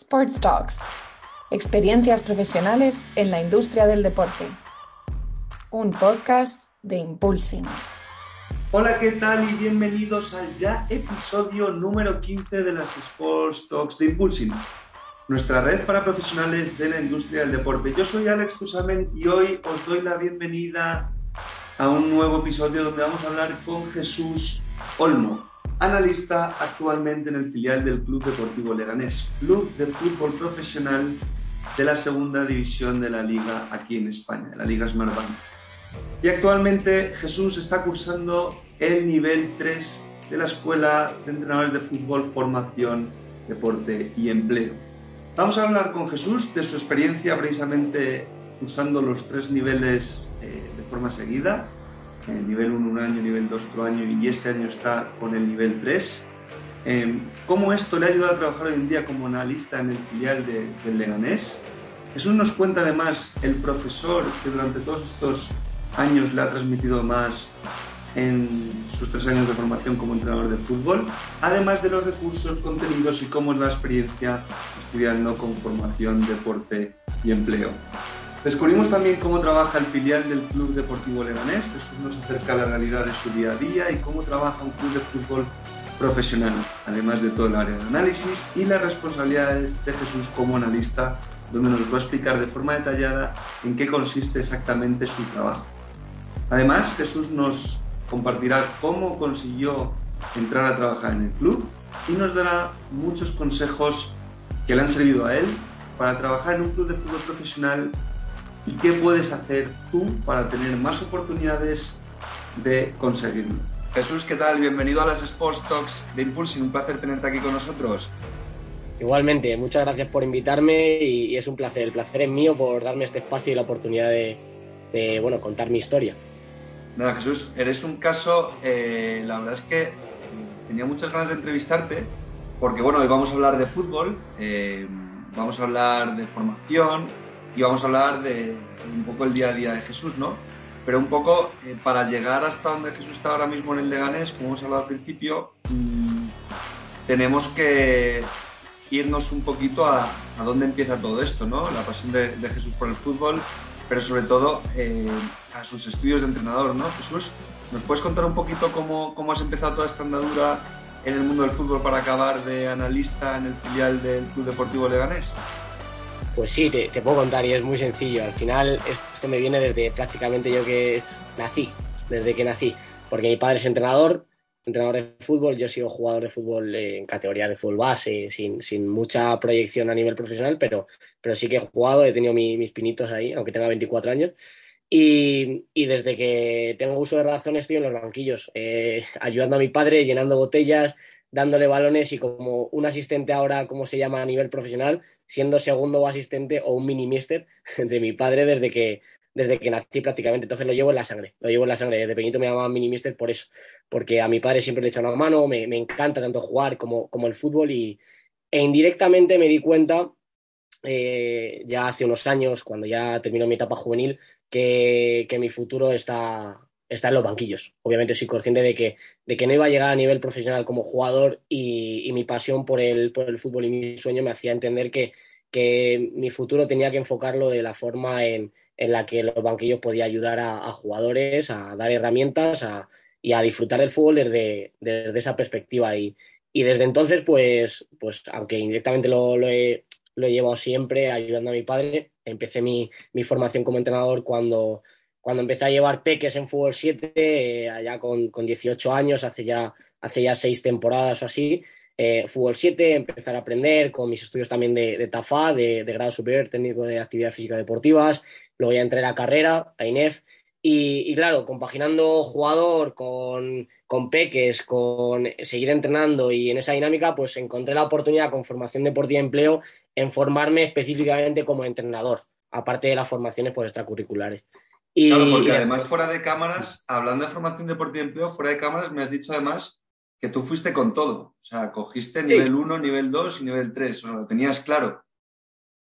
Sports Talks. Experiencias profesionales en la industria del deporte. Un podcast de Impulsing. Hola, ¿qué tal? Y bienvenidos al ya episodio número 15 de las Sports Talks de Impulsing, nuestra red para profesionales de la industria del deporte. Yo soy Alex Cusamen y hoy os doy la bienvenida a un nuevo episodio donde vamos a hablar con Jesús Olmo, analista actualmente en el filial del Club Deportivo Leganés, club de fútbol profesional de la segunda división de la liga aquí en España, la Liga Smartbank. Y actualmente Jesús está cursando el nivel 3 de la Escuela de Entrenadores de Fútbol, Formación, Deporte y Empleo. Vamos a hablar con Jesús de su experiencia precisamente cursando los tres niveles eh, de forma seguida, el nivel 1 un año, nivel 2 otro año y este año está con el nivel 3. Eh, ¿Cómo esto le ha ayudado a trabajar hoy en día como analista en el filial de, del Leganés? Jesús nos cuenta además el profesor que durante todos estos años le ha transmitido más en sus tres años de formación como entrenador de fútbol, además de los recursos, contenidos y cómo es la experiencia estudiando con formación, deporte y empleo. Descubrimos también cómo trabaja el filial del Club Deportivo Leganés, Jesús nos acerca a la realidad de su día a día y cómo trabaja un club de fútbol profesional, además de todo el área de análisis y las responsabilidades de Jesús como analista, donde nos va a explicar de forma detallada en qué consiste exactamente su trabajo. Además, Jesús nos compartirá cómo consiguió entrar a trabajar en el club y nos dará muchos consejos que le han servido a él para trabajar en un club de fútbol profesional y qué puedes hacer tú para tener más oportunidades de conseguirlo. Jesús, ¿qué tal? Bienvenido a las Sports Talks de Impulsing. Un placer tenerte aquí con nosotros. Igualmente, muchas gracias por invitarme y, es un placer. El placer es mío por darme este espacio y la oportunidad de, bueno, contar mi historia. Nada, Jesús, eres un caso, eh, la verdad es que tenía muchas ganas de entrevistarte porque, bueno, hoy vamos a hablar de fútbol, eh, vamos a hablar de formación, y vamos a hablar de un poco el día a día de Jesús, ¿no? Pero un poco eh, para llegar hasta donde Jesús está ahora mismo en el Leganés, como hemos hablado al principio, mmm, tenemos que irnos un poquito a, a, dónde empieza todo esto, ¿no? La pasión de, de Jesús por el fútbol, pero sobre todo eh, a sus estudios de entrenador, ¿no? Jesús, ¿nos puedes contar un poquito cómo, cómo has empezado toda esta andadura en el mundo del fútbol para acabar de analista en el filial del Club Deportivo Leganés? Pues sí, te, puedo contar y es muy sencillo. Al final esto me viene desde prácticamente yo que nací, desde que nací, porque mi padre es entrenador, entrenador de fútbol, yo he sido jugador de fútbol en categoría de fútbol base, sin, sin mucha proyección a nivel profesional, pero, pero sí que he jugado, he tenido mi, mis pinitos ahí, aunque tenga 24 años. Y, y, desde que tengo uso de razón estoy en los banquillos, eh, ayudando a mi padre, llenando botellas, dándole balones y como un asistente ahora, como se llama a nivel profesional, siendo segundo asistente o un mini mister de mi padre desde que, desde que nací prácticamente. Entonces lo llevo en la sangre, lo llevo en la sangre. Desde pequeñito me llamaba mini mister por eso, porque a mi padre siempre le he una mano, me, me encanta tanto jugar como, como el fútbol y, e indirectamente me di cuenta eh, ya hace unos años, cuando ya terminó mi etapa juvenil, que, que mi futuro está, está en los banquillos. Obviamente soy consciente de que, de que no iba a llegar a nivel profesional como jugador y, y mi pasión por el, por el fútbol y mi sueño me hacía entender que, que mi futuro tenía que enfocarlo de la forma en, en la que los banquillos podía ayudar a, a jugadores, a dar herramientas a, y a disfrutar del fútbol desde, desde esa perspectiva. Y, y, desde entonces, pues, pues aunque indirectamente lo, lo, he, lo he llevado siempre ayudando a mi padre, empecé mi, mi formación como entrenador cuando cuando empecé a llevar peques en fútbol 7, eh, allá con, con, 18 años, hace ya, hace ya seis temporadas o así, eh, fútbol 7, empezar a aprender con mis estudios también de, de TAFA, de, de, grado superior técnico de actividad física deportivas, luego ya entré a carrera, a INEF, y, y claro, compaginando jugador con, con, peques, con seguir entrenando y en esa dinámica, pues encontré la oportunidad con formación deportiva y empleo en formarme específicamente como entrenador, aparte de las formaciones pues, extracurriculares. Y, claro, porque además fuera de cámaras, hablando de formación deportiva y empleo, fuera de cámaras me has dicho además que tú fuiste con todo. O sea, cogiste nivel 1, sí. nivel 2 y nivel 3. O sea, lo tenías claro.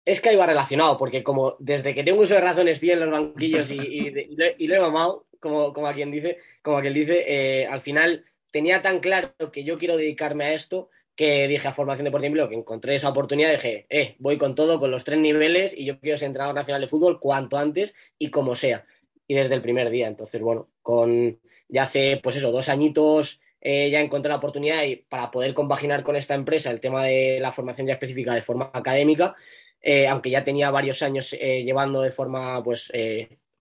Es que iba relacionado, porque como desde que tengo uso de razón estoy en los banquillos y, y, y, lo, y lo, he mamado, como, como a quien dice, como a quien dice, eh, al final tenía tan claro que yo quiero dedicarme a esto que dije a formación deportiva empleo, que encontré esa oportunidad, dije, eh, voy con todo, con los tres niveles y yo quiero ser entrenador nacional de fútbol cuanto antes y como sea. Y desde el primer día. Entonces, bueno, con ya hace, pues eso, dos añitos eh, ya encontré la oportunidad y para poder compaginar con esta empresa el tema de la formación ya específica de forma académica, eh, aunque ya tenía varios años eh, llevando de forma, pues,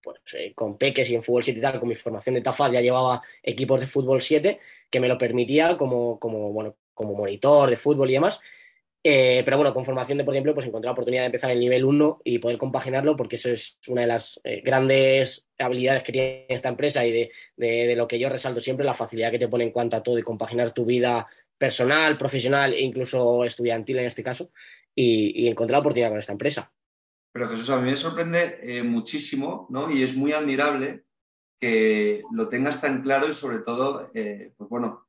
pues con peques y en fútbol 7 y tal, con mi formación de TAFAD ya llevaba equipos de fútbol 7 que me lo permitía como, como, bueno, como monitor de fútbol y demás. Eh, pero bueno, con formación de, por ejemplo, pues encontré la oportunidad de empezar el nivel 1 y poder compaginarlo, porque eso es una de las eh, grandes habilidades que tiene esta empresa y de, de, lo que yo resalto siempre, la facilidad que te pone en cuanto a todo y compaginar tu vida personal, profesional e incluso estudiantil en este caso, y, y encontré la oportunidad con esta empresa. Pero Jesús, a mí me sorprende eh, muchísimo, ¿no? Y es muy admirable que lo tengas tan claro y sobre todo, pues bueno,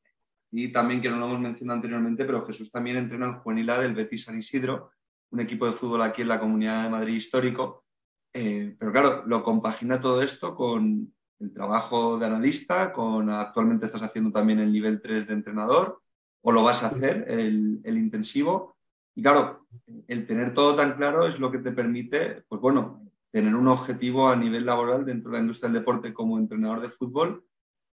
y también, que no lo hemos mencionado anteriormente, pero Jesús también entrena en juvenil del Betis San Isidro, un equipo de fútbol aquí en la Comunidad de Madrid histórico. Eh, pero claro, lo compagina todo esto con el trabajo de analista, con actualmente estás haciendo también el nivel 3 de entrenador, o lo vas a hacer, el, el intensivo. Y claro, el tener todo tan claro es lo que te permite, pues bueno, tener un objetivo a nivel laboral dentro de la industria del deporte como entrenador de fútbol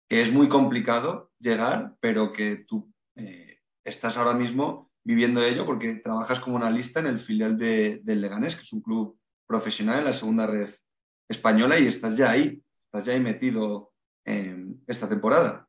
que es muy complicado llegar, pero que tú eh, estás ahora mismo viviendo ello porque trabajas como analista en el filial de, del Leganés, que es un club profesional en la segunda red española y estás ya ahí, estás ya ahí metido en esta temporada.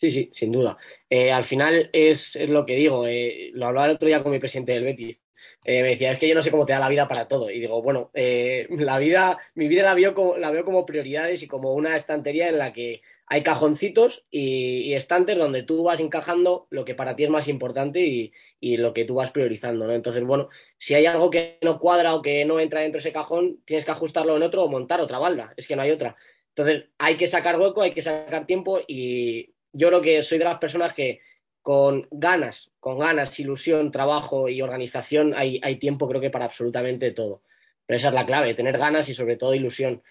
Sí, sí, sin duda. Eh, al final es, lo que digo, eh, lo hablaba el otro día con mi presidente del Betis. Eh, me decía, es que yo no sé cómo te da la vida para todo. Y digo, bueno, la vida, mi vida la veo, como, la veo como prioridades y como una estantería en la que hay cajoncitos y, estantes donde tú vas encajando lo que para ti es más importante y, lo que tú vas priorizando, ¿no? Entonces, bueno, si hay algo que no cuadra o que no entra dentro de ese cajón, tienes que ajustarlo en otro o montar otra balda. Es que no hay otra. Entonces, hay que sacar hueco, hay que sacar tiempo y yo creo que soy de las personas que con ganas, con ganas, ilusión, trabajo y organización, hay, hay tiempo creo que para absolutamente todo. Pero esa es la clave, tener ganas y sobre todo ilusión.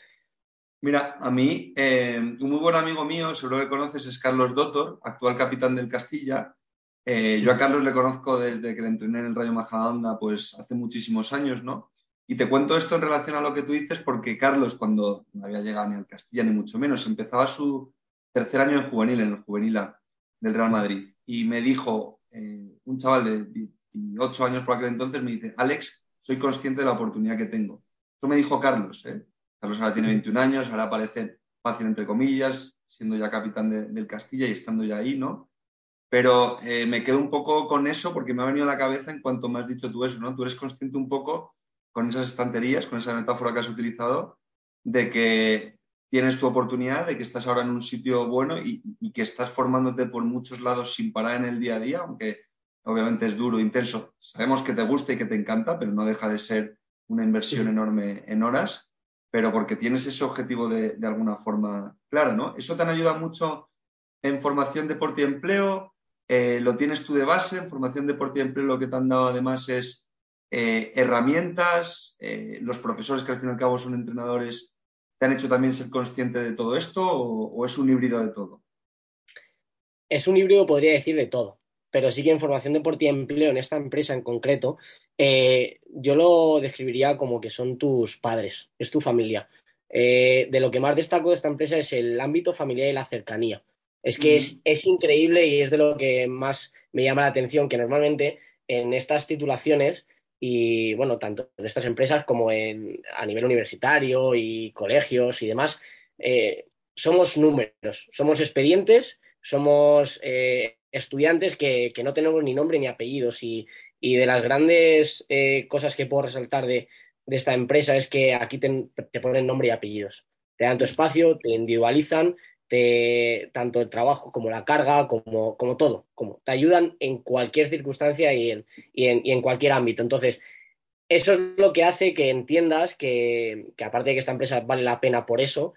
Mira, a mí, eh, un muy buen amigo mío, seguro que conoces, es Carlos Dottor, actual capitán del Castilla. Eh, yo a Carlos le conozco desde que le entrené en el Rayo Majadahonda, pues hace muchísimos años, ¿no? Y te cuento esto en relación a lo que tú dices, porque Carlos, cuando no había llegado ni al Castilla, ni mucho menos, empezaba su tercer año en juvenil, en el juvenil del Real Madrid y me dijo eh, un chaval de 18 años por aquel entonces, me dice, Alex, soy consciente de la oportunidad que tengo. Eso me dijo Carlos. ¿eh? Carlos ahora tiene 21 años, ahora parece fácil entre comillas, siendo ya capitán del Castilla y estando ya ahí, ¿no? Pero eh, me quedo un poco con eso porque me ha venido a la cabeza en cuanto me has dicho tú eso, ¿no? Tú eres consciente un poco con esas estanterías, con esa metáfora que has utilizado, de que tienes tu oportunidad, de que estás ahora en un sitio bueno y, que estás formándote por muchos lados sin parar en el día a día, aunque obviamente es duro, intenso. Sabemos que te gusta y que te encanta, pero no deja de ser una inversión enorme en horas, pero porque tienes ese objetivo de, alguna forma claro, ¿no? Eso te ayuda mucho en formación, deporte y empleo, eh, lo tienes tú de base, en formación, deporte y empleo lo que te han dado además es eh, herramientas, eh, los profesores que al fin y al cabo son entrenadores ¿Te han hecho también ser consciente de todo esto o, es un híbrido de todo? Es un híbrido, podría decir, de todo. Pero sí que en formación deportiva y empleo en esta empresa en concreto, eh, yo lo describiría como que son tus padres, es tu familia. Eh, de lo que más destaco de esta empresa es el ámbito familiar y la cercanía. Es que es, es, increíble y es de lo que más me llama la atención, que normalmente en estas titulaciones y bueno, tanto en estas empresas como en, a nivel universitario y colegios y demás, eh, somos números, somos expedientes, somos eh, estudiantes que, no tenemos ni nombre ni apellidos y, de las grandes eh, cosas que puedo resaltar de, esta empresa es que aquí te, te, ponen nombre y apellidos. Te dan tu espacio, te individualizan tanto el trabajo como la carga, como, como todo, como te ayudan en cualquier circunstancia y en, y en, cualquier ámbito. Entonces, eso es lo que hace que entiendas que, aparte de que esta empresa vale la pena por eso,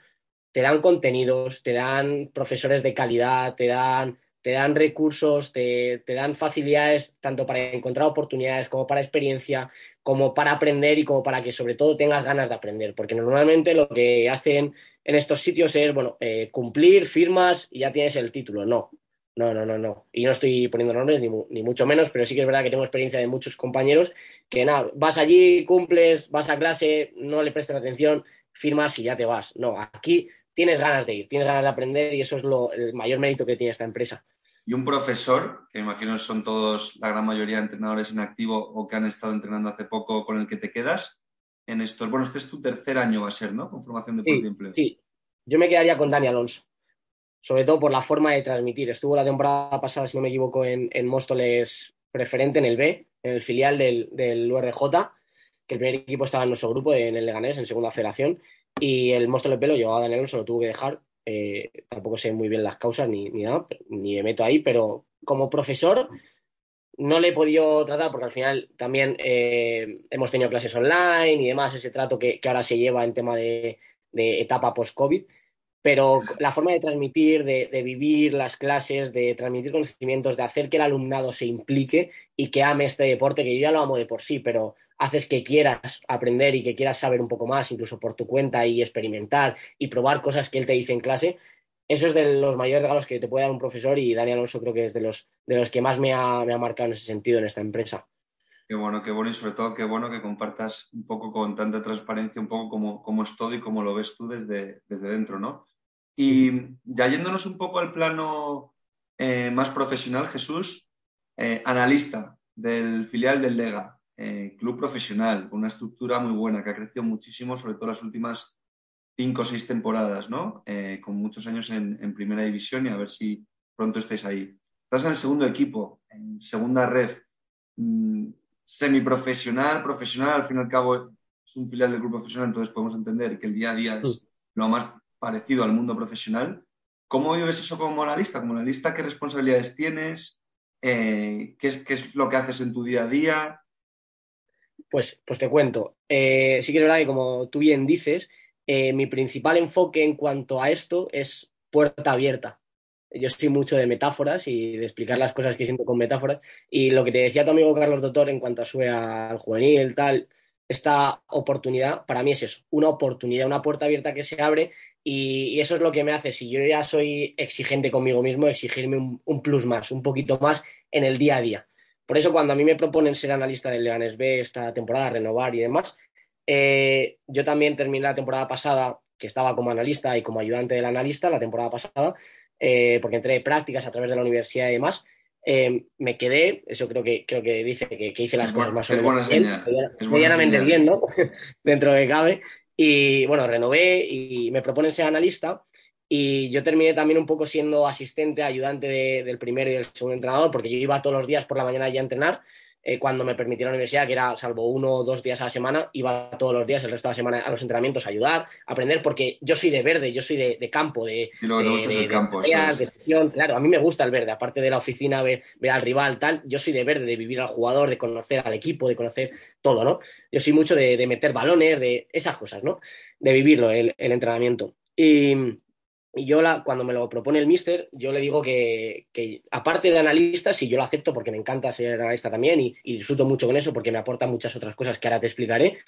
te dan contenidos, te dan profesores de calidad, te dan, te dan recursos, te, te, dan facilidades tanto para encontrar oportunidades como para experiencia, como para aprender y como para que sobre todo tengas ganas de aprender. Porque normalmente lo que hacen en estos sitios es, bueno, eh, cumplir, firmas y ya tienes el título. No. No, no, no, no. Y no estoy poniendo nombres ni, mucho menos, pero sí que es verdad que tengo experiencia de muchos compañeros que nada, vas allí, cumples, vas a clase, no le prestas atención, firmas y ya te vas. No, aquí tienes ganas de ir, tienes ganas de aprender y eso es lo, el mayor mérito que tiene esta empresa. Y un profesor, que imagino son todos, la gran mayoría entrenadores en activo o que han estado entrenando hace poco, con el que te quedas en estos. Bueno, este es tu tercer año, va a ser, ¿no? Con formación de sí, empleo. Sí, yo me quedaría con Dani Alonso sobre todo por la forma de transmitir. Estuvo la temporada pasada, si no me equivoco, en, Móstoles preferente en el B, en el filial del, del, URJ, que el primer equipo estaba en nuestro grupo, en el Leganés, en segunda federación, y el Móstoles B lo llevaba a Daniel, se lo tuvo que dejar. Eh, tampoco sé muy bien las causas ni, ni nada, ni me meto ahí, pero como profesor no le he podido tratar porque al final también eh, hemos tenido clases online y demás, ese trato que, que ahora se lleva en tema de, de etapa post-COVID pero la forma de transmitir, de, vivir las clases, de transmitir conocimientos, de hacer que el alumnado se implique y que ame este deporte, que yo ya lo amo de por sí, pero haces que quieras aprender y que quieras saber un poco más, incluso por tu cuenta y experimentar y probar cosas que él te dice en clase, eso es de los mayores regalos que te puede dar un profesor y Daniel Alonso creo que es de los, de los que más me ha, me ha marcado en ese sentido en esta empresa. Qué bueno, qué bueno y sobre todo qué bueno que compartas un poco con tanta transparencia, un poco cómo, cómo es todo y cómo lo ves tú desde, desde dentro, ¿no? Y ya yéndonos un poco al plano eh, más profesional, Jesús, eh, analista del filial del Lega, eh, club profesional, con una estructura muy buena que ha crecido muchísimo, sobre todo las últimas cinco o seis temporadas, ¿no? con muchos años en, primera división y a ver si pronto estáis ahí. Estás en el segundo equipo, en segunda red, mm, semiprofesional, profesional, al fin y al cabo es un filial del club profesional, entonces podemos entender que el día a día es mm. lo más parecido al mundo profesional. ¿Cómo vives eso como analista? Como analista, ¿qué responsabilidades tienes? Eh, ¿qué, es, lo que haces en tu día a día? Pues, pues te cuento. Eh, sí que es verdad que, como tú bien dices, eh, mi principal enfoque en cuanto a esto es puerta abierta. Yo soy mucho de metáforas y de explicar las cosas que siento con metáforas. Y lo que te decía tu amigo Carlos Doctor en cuanto a sube al juvenil, tal, esta oportunidad, para mí es eso, una oportunidad, una puerta abierta que se abre y, eso es lo que me hace, si yo ya soy exigente conmigo mismo, exigirme un, plus más, un poquito más en el día a día. Por eso cuando a mí me proponen ser analista del Leganes B esta temporada, renovar y demás, eh, yo también terminé la temporada pasada, que estaba como analista y como ayudante del analista la temporada pasada, eh, porque entré de prácticas a través de la universidad y demás. Eh, me quedé, eso creo que, creo que dice que, hice las cosas más o menos bien, medianamente bien, ¿no? Dentro de cabe. Y bueno, renové y me proponen ser analista. Y yo terminé también un poco siendo asistente, ayudante del primer y del segundo entrenador, porque yo iba todos los días por la mañana ya a entrenar eh, cuando me permitía la universidad, que era salvo uno o dos días a la semana, iba todos los días, el resto de la semana, a los entrenamientos a ayudar, a aprender, porque yo soy de verde, yo soy de, campo, de, y te el campo, Claro, a mí me gusta el verde, aparte de la oficina, ver, al rival, tal, yo soy de verde, de vivir al jugador, de conocer al equipo, de conocer todo, ¿no? Yo soy mucho de, meter balones, de esas cosas, ¿no? De vivirlo, el, el entrenamiento. Y, y yo, cuando me lo propone el mister, yo le digo que, aparte de analista, sí, yo lo acepto porque me encanta ser analista también y, disfruto mucho con eso porque me aporta muchas otras cosas que ahora te explicaré,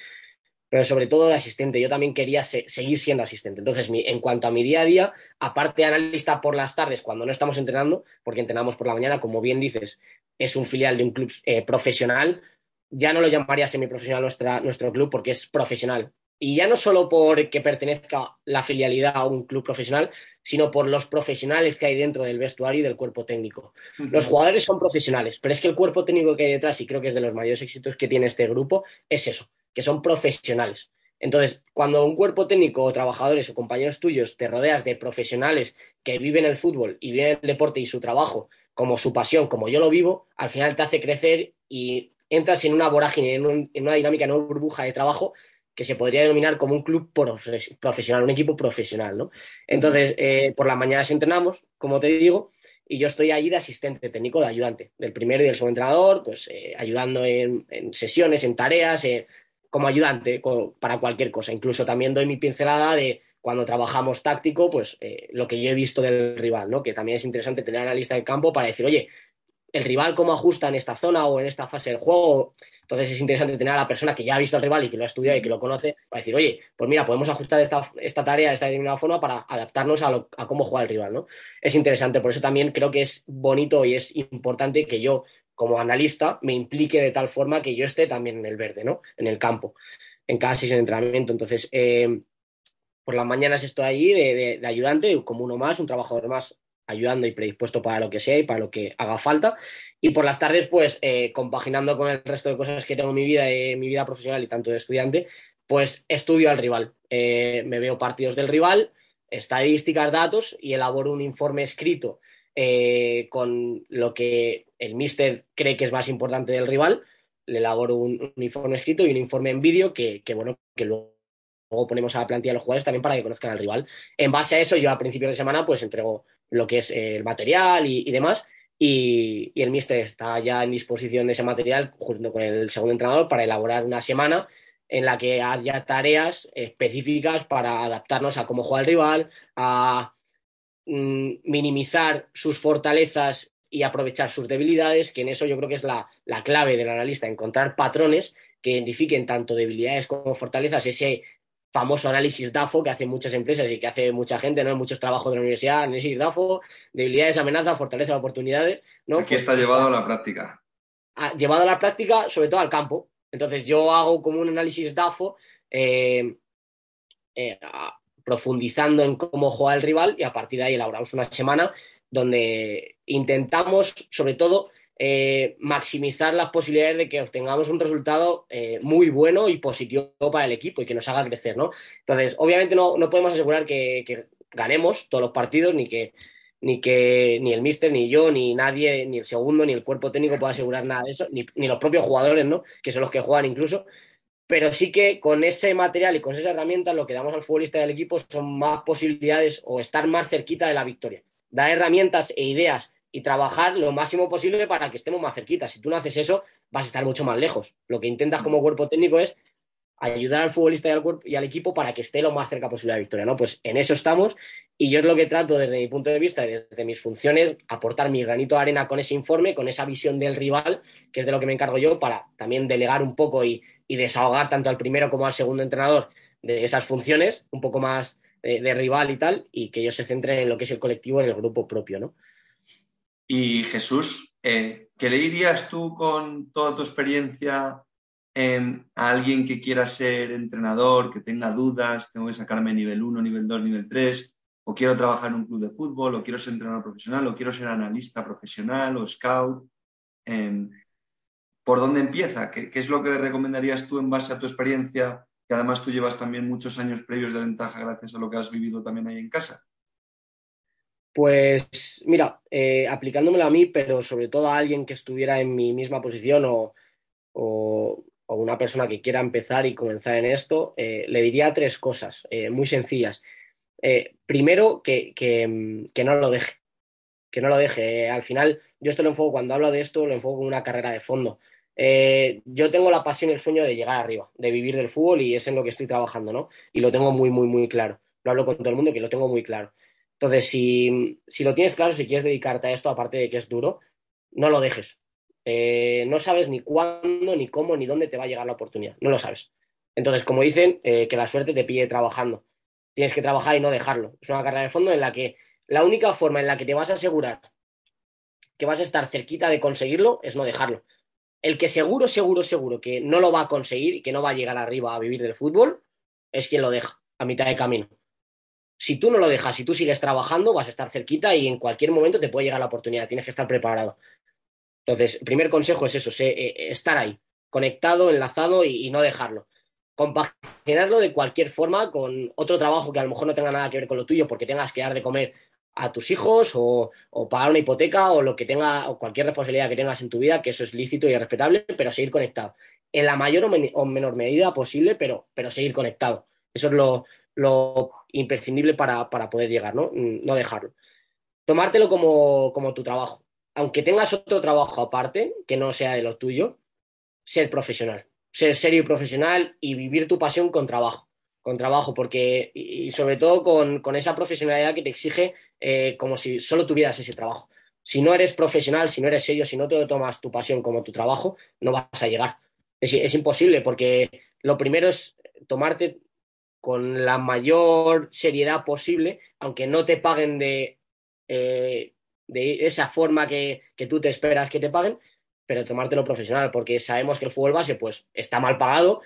pero sobre todo de asistente. Yo también quería seguir siendo asistente. Entonces, en cuanto a mi día a día, aparte de analista por las tardes, cuando no estamos entrenando, porque entrenamos por la mañana, como bien dices, es un filial de un club eh, profesional, ya no lo llamaría semiprofesional nuestra, nuestro club porque es profesional. Y ya no solo porque pertenezca la filialidad a un club profesional, sino por los profesionales que hay dentro del vestuario y del cuerpo técnico. Los jugadores son profesionales, pero es que el cuerpo técnico que hay detrás, y creo que es de los mayores éxitos que tiene este grupo, es eso, que son profesionales. Entonces, cuando un cuerpo técnico o trabajadores o compañeros tuyos te rodeas de profesionales que viven el fútbol y viven el deporte y su trabajo como su pasión, como yo lo vivo, al final te hace crecer y entras en una vorágine, en, en una dinámica, en una burbuja de trabajo que se podría denominar como un club profesional, un equipo profesional, ¿no? Entonces, eh, por las mañanas entrenamos, como te digo, y yo estoy allí de asistente técnico, de ayudante, del primero y del segundo entrenador, pues eh, ayudando en, sesiones, en tareas, eh, como ayudante para cualquier cosa. Incluso también doy mi pincelada de cuando trabajamos táctico, pues lo que yo he visto del rival, ¿no? Que también es interesante tener analista del campo para decir, oye, el rival cómo ajusta en esta zona o en esta fase del juego. Entonces es interesante tener a la persona que ya ha visto al rival y que lo ha estudiado y que lo conoce para decir, oye, pues mira, podemos ajustar esta, esta tarea de esta determinada forma para adaptarnos a, cómo juega el rival, ¿no? Es interesante, por eso también creo que es bonito y es importante que yo, como analista, me implique de tal forma que yo esté también en el verde, ¿no? En el campo, en cada sesión de entrenamiento. Entonces, eh, por las mañanas estoy de, de, ayudante, como uno más, un trabajador más ayudando y predispuesto para lo que sea y para lo que haga falta. Y por las tardes, pues, eh, compaginando con el resto de cosas que tengo en mi vida, eh, mi vida profesional y tanto de estudiante, pues estudio al rival. Eh, me veo partidos del rival, estadísticas, datos y elaboro un informe escrito eh, con lo que el mister cree que es más importante del rival. Le elaboro un, un informe escrito y un informe en vídeo que, que, bueno, que luego luego ponemos a la plantilla de los jugadores también para que conozcan al rival. En base a eso, yo a principios de semana pues entrego lo que es el material y, demás, y, y, el míster está ya en disposición de ese material junto con el segundo entrenador para elaborar una semana en la que haya tareas específicas para adaptarnos a cómo juega el rival, a mm, minimizar sus fortalezas y aprovechar sus debilidades, que en eso yo creo que es la, la clave del analista, encontrar patrones que identifiquen tanto debilidades como fortalezas, ese famoso análisis DAFO que hacen muchas empresas y que hace mucha gente, ¿no? Muchos trabajos de la universidad, análisis DAFO, debilidades, amenazas, fortalezas, oportunidades, ¿no? Aquí pues, está llevado a la práctica. A, llevado a la práctica, sobre todo al campo. Entonces yo hago como un análisis DAFO eh, eh, profundizando en cómo juega el rival y a partir de ahí elaboramos una semana donde intentamos, sobre todo, eh, maximizar las posibilidades de que obtengamos un resultado eh, muy bueno y positivo para el equipo y que nos haga crecer, ¿no? Entonces, obviamente no, no podemos asegurar que, ganemos todos los partidos, ni que, ni que ni el míster, ni yo, ni nadie, ni el segundo, ni el cuerpo técnico pueda asegurar nada de eso, ni, ni los propios jugadores, ¿no? Que son los que juegan incluso. Pero sí que con ese material y con esas herramientas lo que damos al futbolista del equipo son más posibilidades o estar más cerquita de la victoria. Dar herramientas e ideas y trabajar lo máximo posible para que estemos más cerquitas. Si tú no haces eso, vas a estar mucho más lejos. Lo que intentas como cuerpo técnico es ayudar al futbolista y al, cuerpo, y al equipo para que esté lo más cerca posible de la victoria, ¿no? Pues en eso estamos y yo es lo que trato desde mi punto de vista y desde mis funciones, aportar mi granito de arena con ese informe, con esa visión del rival, que es de lo que me encargo yo, para también delegar un poco y, y desahogar tanto al primero como al segundo entrenador de esas funciones, un poco más de, de rival y tal, y que ellos se centren en lo que es el colectivo, en el grupo propio, ¿no? Y Jesús, eh, ¿qué le dirías tú con toda tu experiencia en, a alguien que quiera ser entrenador, que tenga dudas, tengo que sacarme nivel 1, nivel 2, nivel 3, o quiero trabajar en un club de fútbol, o quiero ser entrenador profesional, o quiero ser analista profesional o scout? Eh, ¿Por dónde empieza? ¿Qué, ¿Qué, es lo que recomendarías tú en base a tu experiencia? Que además tú llevas también muchos años previos de ventaja gracias a lo que has vivido también ahí en casa. Pues mira, eh, aplicándomelo a mí, pero sobre todo a alguien que estuviera en mi misma posición o, o, una persona que quiera empezar y comenzar en esto, eh, le diría tres cosas eh, muy sencillas. Primero, que, que, que, no lo deje, que no lo deje. al final, yo esto lo enfoco, cuando hablo de esto, lo enfoco como una carrera de fondo. yo tengo la pasión y el sueño de llegar arriba, de vivir del fútbol y es en lo que estoy trabajando, ¿no? Y lo tengo muy, muy, muy claro. Lo hablo con todo el mundo que lo tengo muy claro. Entonces, si, si, lo tienes claro, si quieres dedicarte a esto, aparte de que es duro, no lo dejes. Eh, no sabes ni cuándo, ni cómo, ni dónde te va a llegar la oportunidad. No lo sabes. Entonces, como dicen, eh, que la suerte te pille trabajando. Tienes que trabajar y no dejarlo. Es una carrera de fondo en la que la única forma en la que te vas a asegurar que vas a estar cerquita de conseguirlo es no dejarlo. El que seguro, seguro, seguro que no lo va a conseguir y que no va a llegar arriba a vivir del fútbol es quien lo deja a mitad de camino si tú no lo dejas, si tú sigues trabajando, vas a estar cerquita y en cualquier momento te puede llegar la oportunidad, tienes que estar preparado. Entonces, primer consejo es eso, sé, eh, estar ahí, conectado, enlazado y, no dejarlo. Compaginarlo de cualquier forma con otro trabajo que a lo mejor no tenga nada que ver con lo tuyo porque tengas que dar de comer a tus hijos o, o, pagar una hipoteca o lo que tenga o cualquier responsabilidad que tengas en tu vida, que eso es lícito y respetable, pero seguir conectado. En la mayor o, o menor medida posible, pero, pero seguir conectado. Eso es lo, lo imprescindible para, para, poder llegar, ¿no? No dejarlo. Tomártelo como, como, tu trabajo. Aunque tengas otro trabajo aparte, que no sea de lo tuyo, ser profesional. Ser serio y profesional y vivir tu pasión con trabajo. Con trabajo, porque, y sobre todo con, con esa profesionalidad que te exige eh, como si solo tuvieras ese trabajo. si no eres profesional, si no eres serio, si no te tomas tu pasión como tu trabajo, no vas a llegar. Es, imposible porque lo primero es tomarte con la mayor seriedad posible, aunque no te paguen de, eh, de esa forma que, que, tú te esperas que te paguen, pero tomártelo profesional, porque sabemos que el fútbol base pues, está mal pagado,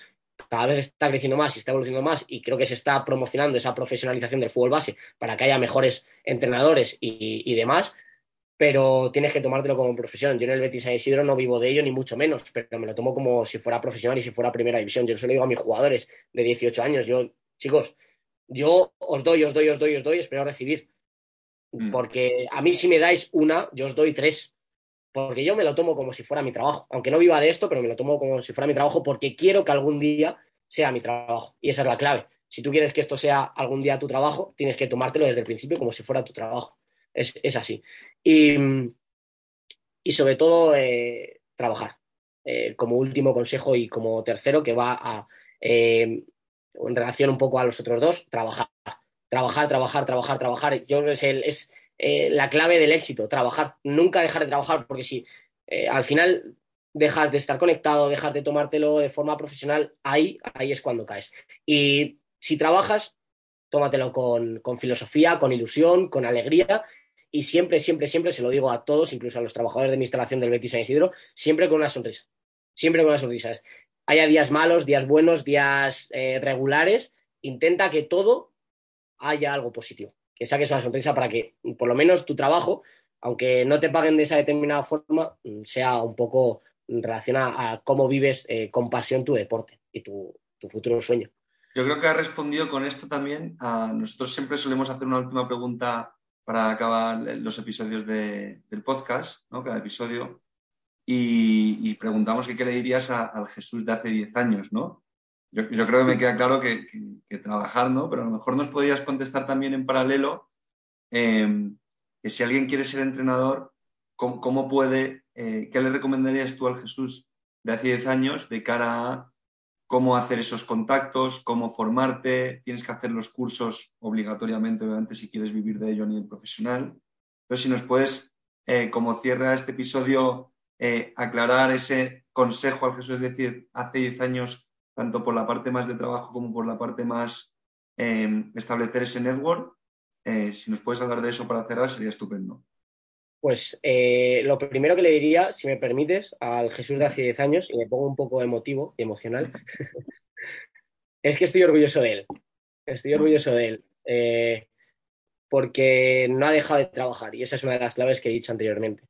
cada vez está creciendo más y está evolucionando más y creo que se está promocionando esa profesionalización del fútbol base para que haya mejores entrenadores y, demás, pero tienes que tomártelo como profesión. Yo en el Betis San Isidro no vivo de ello ni mucho menos, pero me lo tomo como si fuera profesional y si fuera primera división. Yo se lo digo a mis jugadores de 18 años, yo, chicos, yo os doy, os doy, os doy, os doy, espero recibir. Mm. Porque a mí si me dais una, yo os doy tres porque yo me lo tomo como si fuera mi trabajo, aunque no viva de esto, pero me lo tomo como si fuera mi trabajo porque quiero que algún día sea mi trabajo. Y esa es la clave. Si tú quieres que esto sea algún día tu trabajo, tienes que tomártelo desde el principio como si fuera tu trabajo. Es, así. Y, sobre todo, eh, trabajar. Eh, como último consejo y como tercero, que va a, eh, en relación un poco a los otros dos, trabajar. Trabajar, trabajar, trabajar, trabajar. Yo creo que es, eh, la clave del éxito, trabajar. Nunca dejar de trabajar, porque si eh, al final dejas de estar conectado, dejas de tomártelo de forma profesional, ahí, ahí es cuando caes. Y si trabajas, tómatelo con, filosofía, con ilusión, con alegría y siempre, siempre, siempre se lo digo a todos, incluso a los trabajadores de mi instalación del Betis San Isidro, siempre con una sonrisa. Siempre con una sonrisa. Haya días malos, días buenos, días eh, regulares, intenta que todo haya algo positivo que saques una sonrisa para que por lo menos tu trabajo, aunque no te paguen de esa determinada forma, mm, sea un poco relación a, cómo vives eh, con pasión tu deporte y tu, futuro sueño. Yo creo que ha respondido con esto también. A, nosotros siempre solemos hacer una última pregunta para acabar los episodios del podcast, ¿no? cada episodio, y, preguntamos qué le dirías al Jesús de hace 10 años, ¿no? Yo, creo que me queda claro que, trabajar, ¿no? Pero a lo mejor nos podrías contestar también en paralelo em, que si alguien quiere ser entrenador, ¿cómo, puede, eh, qué le recomendarías tú al Jesús de hace 10 años de cara a cómo hacer esos contactos, cómo formarte? Tienes que hacer los cursos obligatoriamente, obviamente, si quieres vivir de ello a nivel profesional. Pero si nos puedes, eh, como cierra este episodio, eh, aclarar ese consejo al Jesús, es decir, hace 10 años tanto por la parte más de trabajo como por la parte más em, establecer ese network. Eh, si nos puedes hablar de eso para cerrar, sería estupendo. Pues eh, lo primero que le diría, si me permites, al Jesús de hace 10 años, y me pongo un poco emotivo y emocional, es que estoy orgulloso de él. Estoy orgulloso de él. Eh, porque no ha dejado de trabajar y esa es una de las claves que he dicho anteriormente.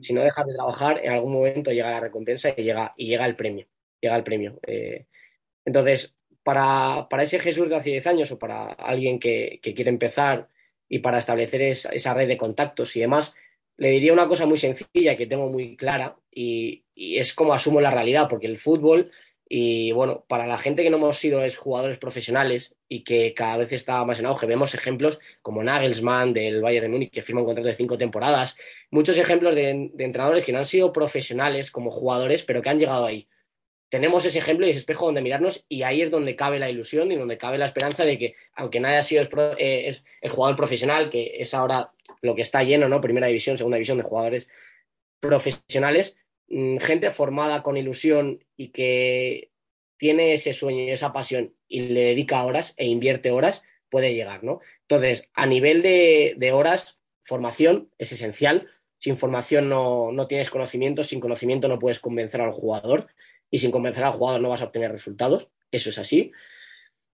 Si no dejas de trabajar, en algún momento llega la recompensa y llega, y llega el premio llega el premio. Eh, entonces, para, ese Jesús de hace 10 años o para alguien que, quiere empezar y para establecer esa red de contactos y demás, le diría una cosa muy sencilla que tengo muy clara y, es como asumo la realidad, porque el fútbol y bueno, para la gente que no hemos sido jugadores profesionales y que cada vez está más en auge, vemos ejemplos como Nagelsmann del Bayern de Múnich, que firma un contrato de cinco temporadas, muchos ejemplos de, entrenadores que no han sido profesionales como jugadores, pero que han llegado ahí tenemos ese ejemplo y ese espejo donde mirarnos y ahí es donde cabe la ilusión y donde cabe la esperanza de que, aunque nadie ha sido eh, el jugador profesional, que es ahora lo que está lleno, ¿no? Primera división, segunda división de jugadores profesionales, gente formada con ilusión y que tiene ese sueño y esa pasión y le dedica horas e invierte horas, puede llegar, ¿no? Entonces, a nivel de, horas, formación es esencial. Sin formación no, no tienes conocimiento, sin conocimiento no puedes convencer al jugador y sin convencer al jugador no vas a obtener resultados, eso es así.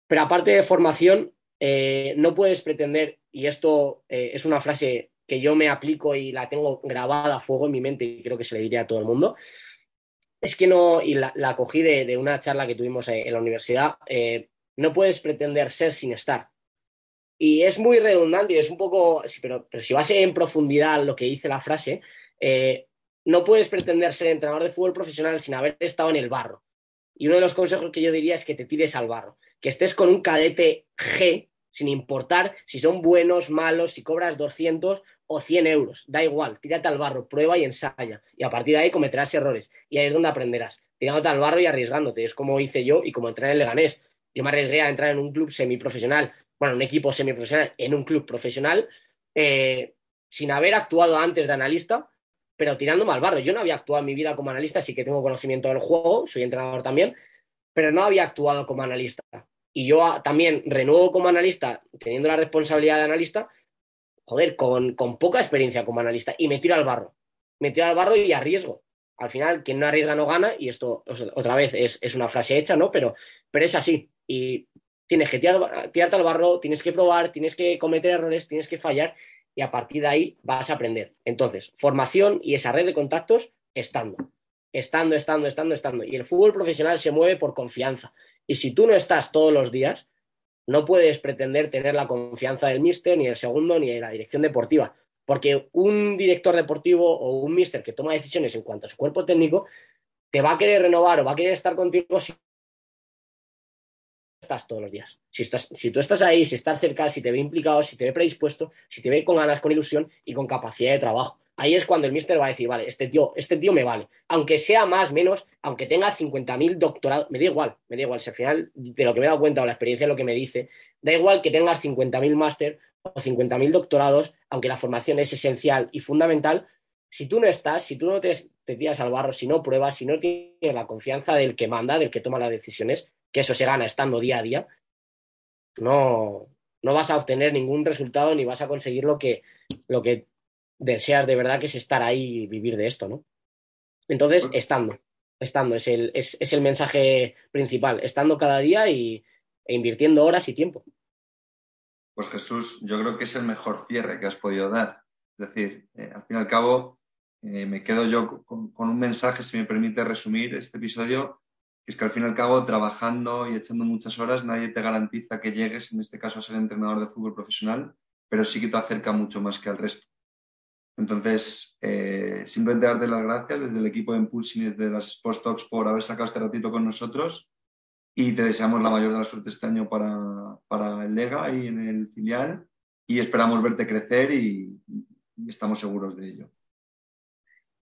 Pero aparte de formación, eh, no puedes pretender, y esto eh, es una frase que yo me aplico y la tengo grabada a fuego en mi mente y creo que se le diría a todo el mundo, es que no, y la, cogí de, una charla que tuvimos en la universidad, eh, no puedes pretender ser sin estar. Y es muy redundante y es un poco, pero, pero si vas en profundidad lo que dice la frase, no puedes pretender ser entrenador de fútbol profesional sin haber estado en el barro. Y uno de los consejos que yo diría es que te tires al barro, que estés con un cadete G, sin importar si son buenos, malos, si cobras 200 o 100 euros, da igual, tírate al barro, prueba y ensaya. Y a partir de ahí cometerás errores. Y ahí es donde aprenderás, tirándote al barro y arriesgándote. Es como hice yo y como entré en el Leganés. Yo me arriesgué a entrar en un club semiprofesional, bueno, un equipo semiprofesional, en un club profesional, eh, sin haber actuado antes de analista, pero tirándome al barro. Yo no había actuado en mi vida como analista, sí que tengo conocimiento del juego, soy entrenador también, pero no había actuado como analista. Y yo ah, también renuevo como analista, teniendo la responsabilidad de analista, joder, con, poca experiencia como analista, y me tiro al barro. Me tiro al barro y arriesgo. Al final, quien no arriesga no gana, y esto otra vez es, una frase hecha, ¿no? Pero, pero es así. Y tienes que tirarte al barro, tienes que probar, tienes que cometer errores, tienes que fallar, y a partir de ahí vas a aprender. Entonces, formación y esa red de contactos estando, estando, estando, estando, estando. Y el fútbol profesional se mueve por confianza. Y si tú no estás todos los días, no puedes pretender tener la confianza del míster, ni del segundo, ni de la dirección deportiva. Porque un director deportivo o un míster que toma decisiones en cuanto a su cuerpo técnico, te va a querer renovar o va a querer estar contigo si estás todos los días. Si, estás, si tú estás ahí, si estás cerca, si te ve implicado, si te ve predispuesto, si te ve con ganas, con ilusión y con capacidad de trabajo. Ahí es cuando el mister va a decir, vale, este tío, este tío me vale. Aunque sea más, menos, aunque tenga 50.000 doctorados, me da igual, me da igual. Si al final de lo que me he dado cuenta o la experiencia es lo que me dice, da igual que tengas 50.000 máster o 50.000 doctorados, aunque la formación es esencial y fundamental, si tú no estás, si tú no te, te tiras al barro, si no pruebas, si no tienes la confianza del que manda, del que toma las decisiones, que eso se gana estando día a día, no, no vas a obtener ningún resultado ni vas a conseguir lo que, lo que deseas de verdad, que es estar ahí y vivir de esto, ¿no? Entonces, pues estando, estando, es el, es, el mensaje principal, estando cada día y, e invirtiendo horas y tiempo. Pues Jesús, yo creo que es el mejor cierre que has podido dar. Es decir, eh, al fin y al cabo, eh, me quedo yo con, un mensaje, si me permite resumir este episodio, es que al fin y al cabo, trabajando y echando muchas horas, nadie te garantiza que llegues, en este caso, a ser entrenador de fútbol profesional, pero sí que te acerca mucho más que al resto. Entonces, eh, simplemente darte las gracias desde el equipo de Impulsing y desde las Sports Talks por haber sacado este ratito con nosotros y te deseamos la mayor de la suerte este año para, para el Lega y en el filial y esperamos verte crecer y estamos seguros de ello.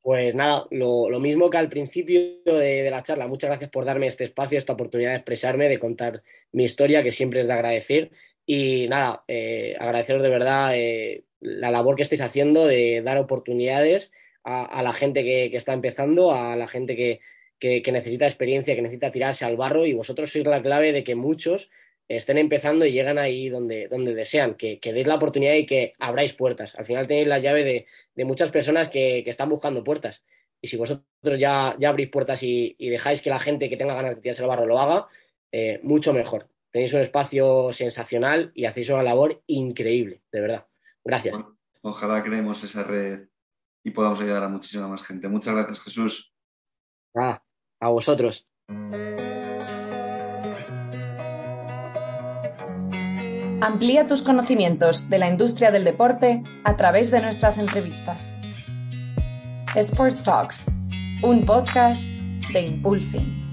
Pues nada, lo, mismo que al principio de, la charla, muchas gracias por darme este espacio, esta oportunidad de expresarme, de contar mi historia, que siempre es de agradecer. Y nada, eh, agradeceros de verdad eh, la labor que estáis haciendo de dar oportunidades a, la gente que, está empezando, a la gente que, que, necesita experiencia, que necesita tirarse al barro y vosotros sois la clave de que muchos estén empezando y llegan ahí donde, donde desean, que, que, deis la oportunidad y que abráis puertas. Al final tenéis la llave de, muchas personas que, están buscando puertas. Y si vosotros ya, ya abrís puertas y, dejáis que la gente que tenga ganas de tirarse el barro lo haga, eh, mucho mejor. Tenéis un espacio sensacional y hacéis una labor increíble, de verdad. Gracias. ojalá creemos esa red y podamos ayudar a muchísima más gente. Muchas gracias, Jesús. Ah, a vosotros. Amplía tus conocimientos de la industria del deporte a través de nuestras entrevistas. Sports Talks, un podcast de Impulsing.